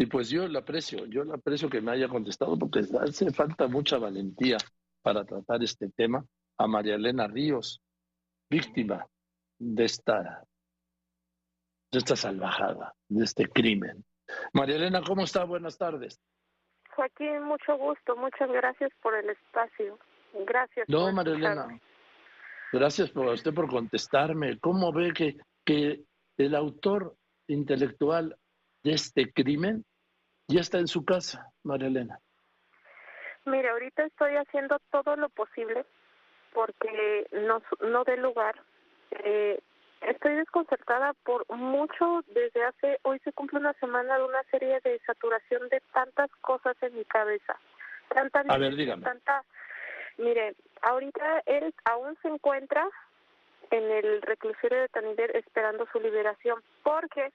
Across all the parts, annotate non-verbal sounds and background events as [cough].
Y pues yo le aprecio, yo le aprecio que me haya contestado porque hace falta mucha valentía para tratar este tema a María Elena Ríos, víctima de esta, de esta salvajada, de este crimen. María Elena, ¿cómo está? Buenas tardes. Joaquín, mucho gusto, muchas gracias por el espacio. Gracias. No, María Elena, gracias por usted por contestarme. ¿Cómo ve que, que el autor intelectual de este crimen ya está en su casa, María Elena. Mire, ahorita estoy haciendo todo lo posible porque no, no dé lugar. Eh, estoy desconcertada por mucho desde hace, hoy se cumple una semana de una serie de saturación de tantas cosas en mi cabeza. Tanta, A ver, dígame. Tanta, mire, ahorita él aún se encuentra en el reclusorio de Tanider esperando su liberación porque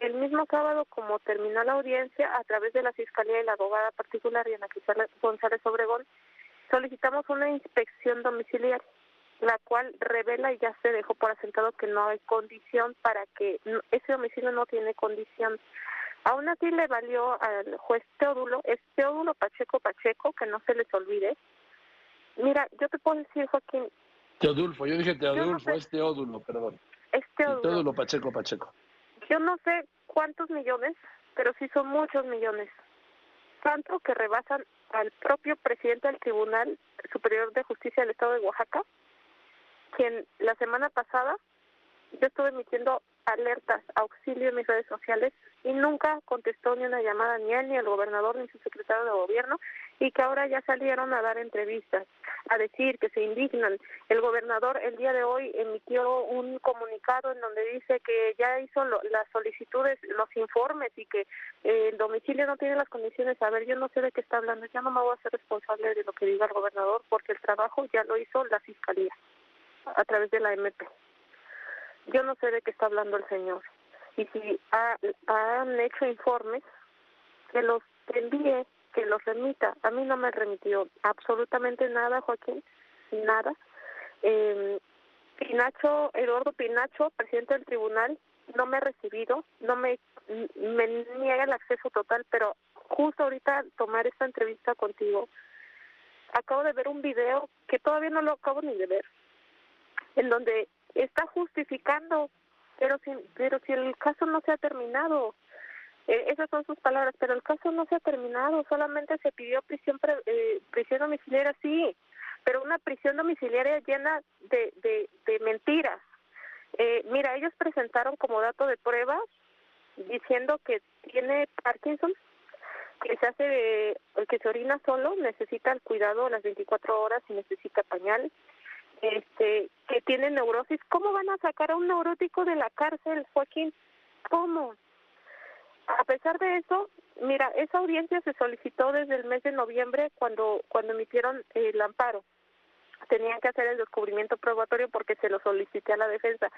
el mismo sábado, como terminó la audiencia, a través de la Fiscalía y la abogada particular Diana González Obregón, solicitamos una inspección domiciliaria, la cual revela y ya se dejó por asentado que no hay condición para que ese domicilio no tiene condición. Aún así le valió al juez Teodulo, es Teodulo Pacheco Pacheco, que no se les olvide. Mira, yo te puedo decir, Joaquín. Teodulfo, yo dije Teodulfo, es Teodulo, perdón. Es Teodulo. Teodulo Pacheco Pacheco. Yo no sé cuántos millones, pero sí son muchos millones. Tanto que rebasan al propio presidente del Tribunal Superior de Justicia del Estado de Oaxaca, quien la semana pasada yo estuve emitiendo alertas, auxilio en mis redes sociales y nunca contestó ni una llamada ni él, ni el gobernador, ni su secretario de gobierno y que ahora ya salieron a dar entrevistas, a decir que se indignan. El gobernador el día de hoy emitió un comunicado en donde dice que ya hizo las solicitudes, los informes y que eh, el domicilio no tiene las condiciones. A ver, yo no sé de qué está hablando, ya no me voy a hacer responsable de lo que diga el gobernador porque el trabajo ya lo hizo la fiscalía a través de la MP. Yo no sé de qué está hablando el señor. Y si han hecho informes, que los envíe, que los remita. A mí no me remitió absolutamente nada, Joaquín, nada. Eh, Pinacho, Eduardo Pinacho, presidente del tribunal, no me ha recibido, no me, me niega el acceso total, pero justo ahorita tomar esta entrevista contigo, acabo de ver un video que todavía no lo acabo ni de ver, en donde está justificando, pero si, pero si el caso no se ha terminado, eh, esas son sus palabras, pero el caso no se ha terminado, solamente se pidió prisión, eh, prisión domiciliaria, sí, pero una prisión domiciliaria llena de, de, de mentiras. Eh, mira, ellos presentaron como dato de pruebas diciendo que tiene Parkinson, que se hace, que se orina solo, necesita el cuidado las 24 horas y necesita pañal, este, que tiene neurosis, ¿cómo van a sacar a un neurótico de la cárcel, Joaquín? ¿Cómo? A pesar de eso, mira, esa audiencia se solicitó desde el mes de noviembre cuando cuando emitieron el amparo. Tenían que hacer el descubrimiento probatorio porque se lo solicité a la defensa.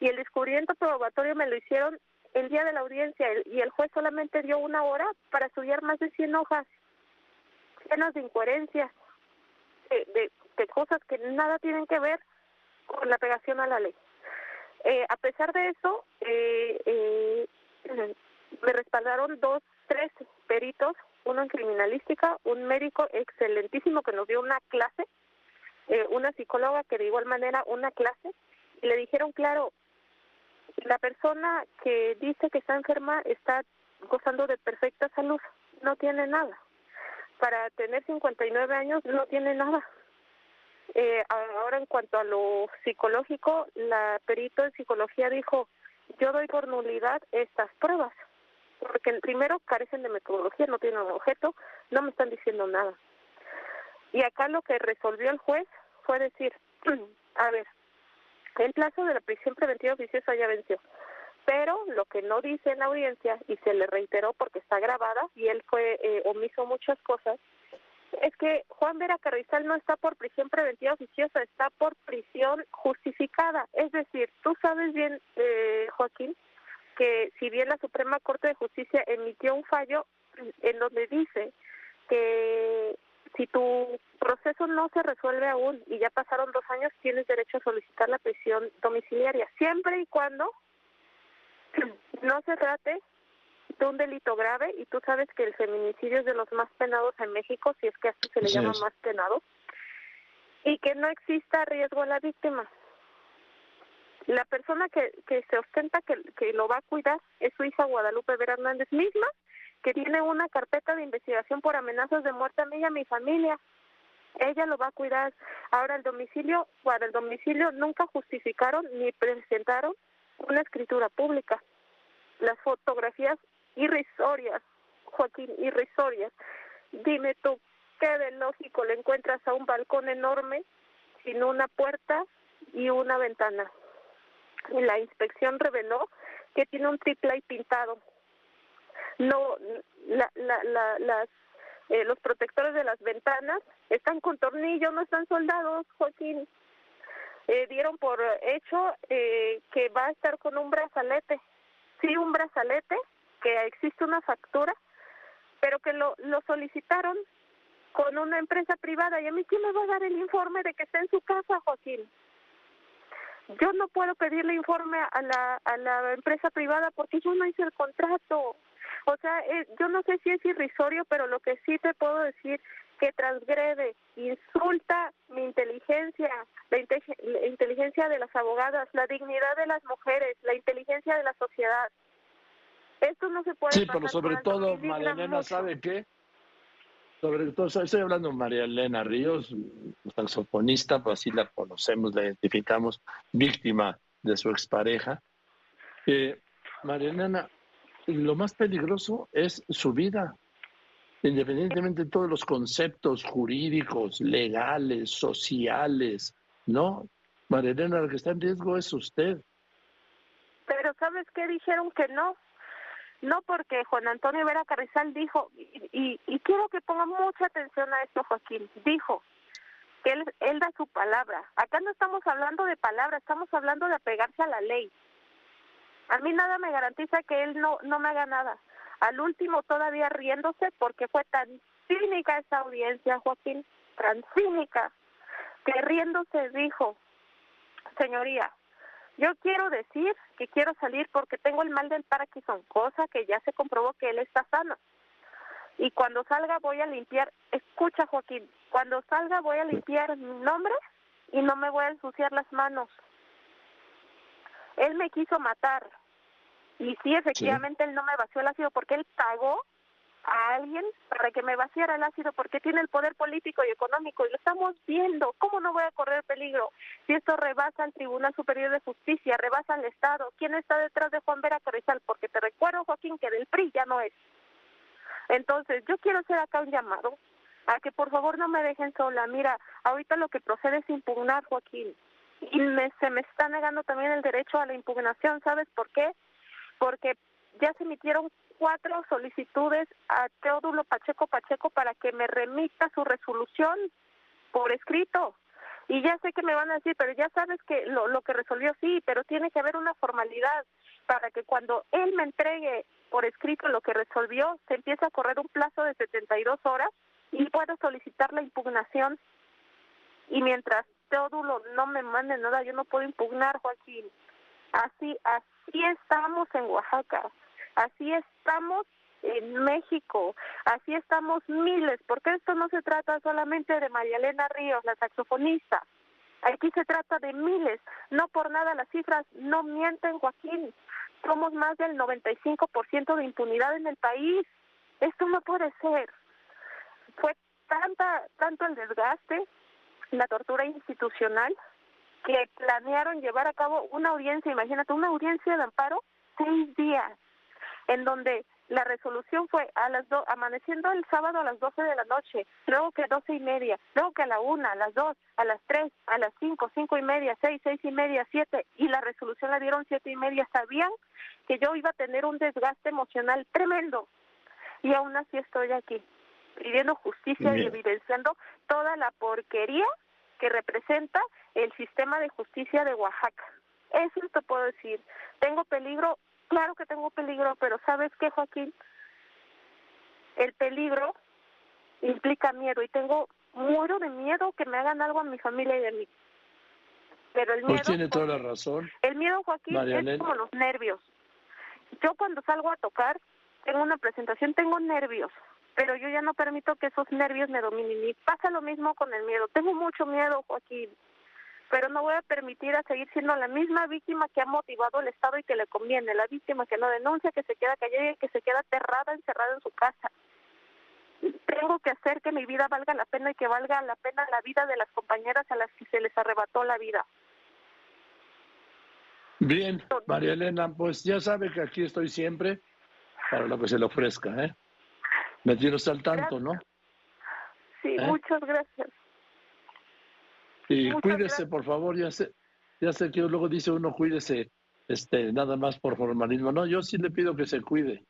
Y el descubrimiento probatorio me lo hicieron el día de la audiencia y el juez solamente dio una hora para estudiar más de 100 hojas llenas de incoherencias, de, de cosas que nada tienen que ver con la pegación a la ley. Eh, a pesar de eso, eh, eh, me respaldaron dos, tres peritos, uno en criminalística, un médico excelentísimo que nos dio una clase, eh, una psicóloga que de igual manera una clase, y le dijeron, claro, la persona que dice que está enferma está gozando de perfecta salud, no tiene nada. Para tener 59 años no tiene nada. Eh, ahora, en cuanto a lo psicológico, la perito de psicología dijo, yo doy por nulidad estas pruebas, porque primero carecen de metodología, no tienen un objeto, no me están diciendo nada. Y acá lo que resolvió el juez fue decir, [clears throat] a ver, el plazo de la prisión preventiva oficiosa ya venció, pero lo que no dice en la audiencia, y se le reiteró porque está grabada, y él fue eh, omiso muchas cosas, es que Juan Vera Carrizal no está por prisión preventiva oficiosa, está por prisión justificada. Es decir, tú sabes bien, eh, Joaquín, que si bien la Suprema Corte de Justicia emitió un fallo en donde dice que si tu proceso no se resuelve aún y ya pasaron dos años, tienes derecho a solicitar la prisión domiciliaria, siempre y cuando no se trate de un delito grave y tú sabes que el feminicidio es de los más penados en México, si es que así se le llama más penado, y que no exista riesgo a la víctima. La persona que, se ostenta que, que lo va a cuidar es su hija Guadalupe Vera Hernández misma, que tiene una carpeta de investigación por amenazas de muerte a mí y a mi familia. Ella lo va a cuidar. Ahora el domicilio, para el domicilio nunca justificaron ni presentaron una escritura pública. Las fotografías irrisorias, Joaquín, irrisorias. Dime tú, ¿qué de lógico le encuentras a un balcón enorme sin una puerta y una ventana? Y la inspección reveló que tiene un triple pintado. No, la, la, la, las, eh, los protectores de las ventanas están con tornillos, no están soldados, Joaquín. Eh, dieron por hecho eh, que va a estar con un brazalete. Sí, un brazalete, que existe una factura, pero que lo, lo solicitaron con una empresa privada. ¿Y a mí quién me va a dar el informe de que está en su casa, Joaquín? Yo no puedo pedirle informe a la, a la empresa privada porque yo no hice el contrato. O sea, eh, yo no sé si es irrisorio, pero lo que sí te puedo decir que transgrede, insulta mi inteligencia, la, la inteligencia de las abogadas, la dignidad de las mujeres, la inteligencia de la sociedad. Esto no se puede. Sí, pero sobre todo, María Elena, ¿sabe qué? Sobre estoy hablando de María Elena Ríos, saxofonista, pues así la conocemos, la identificamos, víctima de su expareja. Eh, María Elena, lo más peligroso es su vida, independientemente de todos los conceptos jurídicos, legales, sociales, ¿no? María Elena, lo que está en riesgo es usted. Pero ¿sabes qué? Dijeron que no. No porque Juan Antonio Vera Carrizal dijo, y, y, quiero que ponga mucha atención a esto, Joaquín, dijo que él, él da su palabra. Acá no estamos hablando de palabra, estamos hablando de apegarse a la ley. A mí nada me garantiza que él no, no me haga nada. Al último todavía riéndose porque fue tan cínica esa audiencia, Joaquín, tan cínica, que riéndose dijo, señoría, yo quiero decir que quiero salir porque tengo el mal del Parkinson, cosa que ya se comprobó que él está sano. Y cuando salga voy a limpiar, escucha Joaquín, cuando salga voy a limpiar mi nombre y no me voy a ensuciar las manos. Él me quiso matar. Y sí, efectivamente, él no me vació el ácido porque él pagó a alguien para que me vaciara el ácido porque tiene el poder político y económico y lo estamos viendo. ¿Cómo no voy a correr peligro si esto rebasa al Tribunal Superior de Justicia, rebasa al Estado? ¿Quién está detrás de Juan Vera Carrizal? Porque te recuerdo, Joaquín, que del PRI ya no es. Entonces, yo quiero hacer acá un llamado a que por favor no me dejen sola. Mira, ahorita lo que procede es impugnar, Joaquín. Y me, se me está negando también el derecho a la impugnación. ¿Sabes por qué? Porque ya se emitieron cuatro solicitudes a Teodulo Pacheco Pacheco para que me remita su resolución por escrito. Y ya sé que me van a decir, pero ya sabes que lo, lo que resolvió sí, pero tiene que haber una formalidad para que cuando él me entregue por escrito lo que resolvió, se empiece a correr un plazo de 72 horas y pueda solicitar la impugnación. Y mientras Teodulo no me mande nada, yo no puedo impugnar, Joaquín. Así, así estamos en Oaxaca. Así estamos en México, así estamos miles, porque esto no se trata solamente de María Elena Ríos, la saxofonista. Aquí se trata de miles. No por nada las cifras no mienten, Joaquín. Somos más del 95% de impunidad en el país. Esto no puede ser. Fue tanta, tanto el desgaste, la tortura institucional, que planearon llevar a cabo una audiencia, imagínate, una audiencia de amparo, seis días en donde la resolución fue a las do, amaneciendo el sábado a las 12 de la noche, luego que doce y media, luego que a la una, a las dos, a las tres, a las cinco, cinco y media, seis, seis y media, siete, y la resolución la dieron siete y media. Sabían que yo iba a tener un desgaste emocional tremendo y aún así estoy aquí pidiendo justicia y evidenciando toda la porquería que representa el sistema de justicia de Oaxaca. Eso te puedo decir. Tengo peligro Claro que tengo peligro, pero ¿sabes qué, Joaquín? El peligro implica miedo y tengo muero de miedo que me hagan algo a mi familia y de mí. Pero el pues miedo pues tiene toda la razón. El miedo, Joaquín, es como los nervios. Yo cuando salgo a tocar, tengo una presentación, tengo nervios, pero yo ya no permito que esos nervios me dominen. Y pasa lo mismo con el miedo. Tengo mucho miedo, Joaquín, pero no voy a permitir a seguir siendo la misma víctima que ha motivado el Estado y que le conviene, la víctima que no denuncia, que se queda callada y que se queda aterrada, encerrada en su casa. Tengo que hacer que mi vida valga la pena y que valga la pena la vida de las compañeras a las que se les arrebató la vida. Bien, María Elena, pues ya sabe que aquí estoy siempre para lo que se le ofrezca, ¿eh? Me tienes al tanto, ¿no? Sí, ¿Eh? muchas gracias. Y cuídese, por favor, ya sé, ya sé que luego dice uno cuídese, este, nada más por formalismo. No, yo sí le pido que se cuide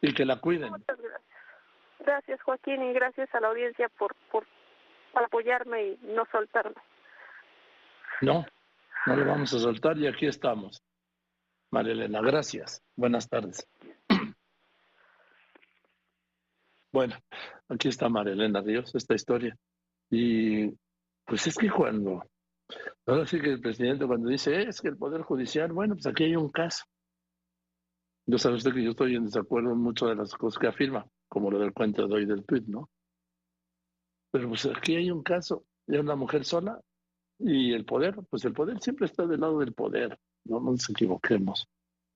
y que la cuiden. Muchas gracias. Gracias, Joaquín, y gracias a la audiencia por, por apoyarme y no soltarme. No, no le vamos a soltar y aquí estamos. María Elena, gracias. Buenas tardes. Bueno, aquí está María Elena Ríos, esta historia. Y pues es que cuando, ahora sí que el presidente cuando dice, es que el Poder Judicial, bueno, pues aquí hay un caso. Yo sabe usted que yo estoy en desacuerdo en muchas de las cosas que afirma, como lo del cuento de hoy del tuit, ¿no? Pero pues aquí hay un caso de una mujer sola y el poder, pues el poder siempre está del lado del poder, no nos equivoquemos.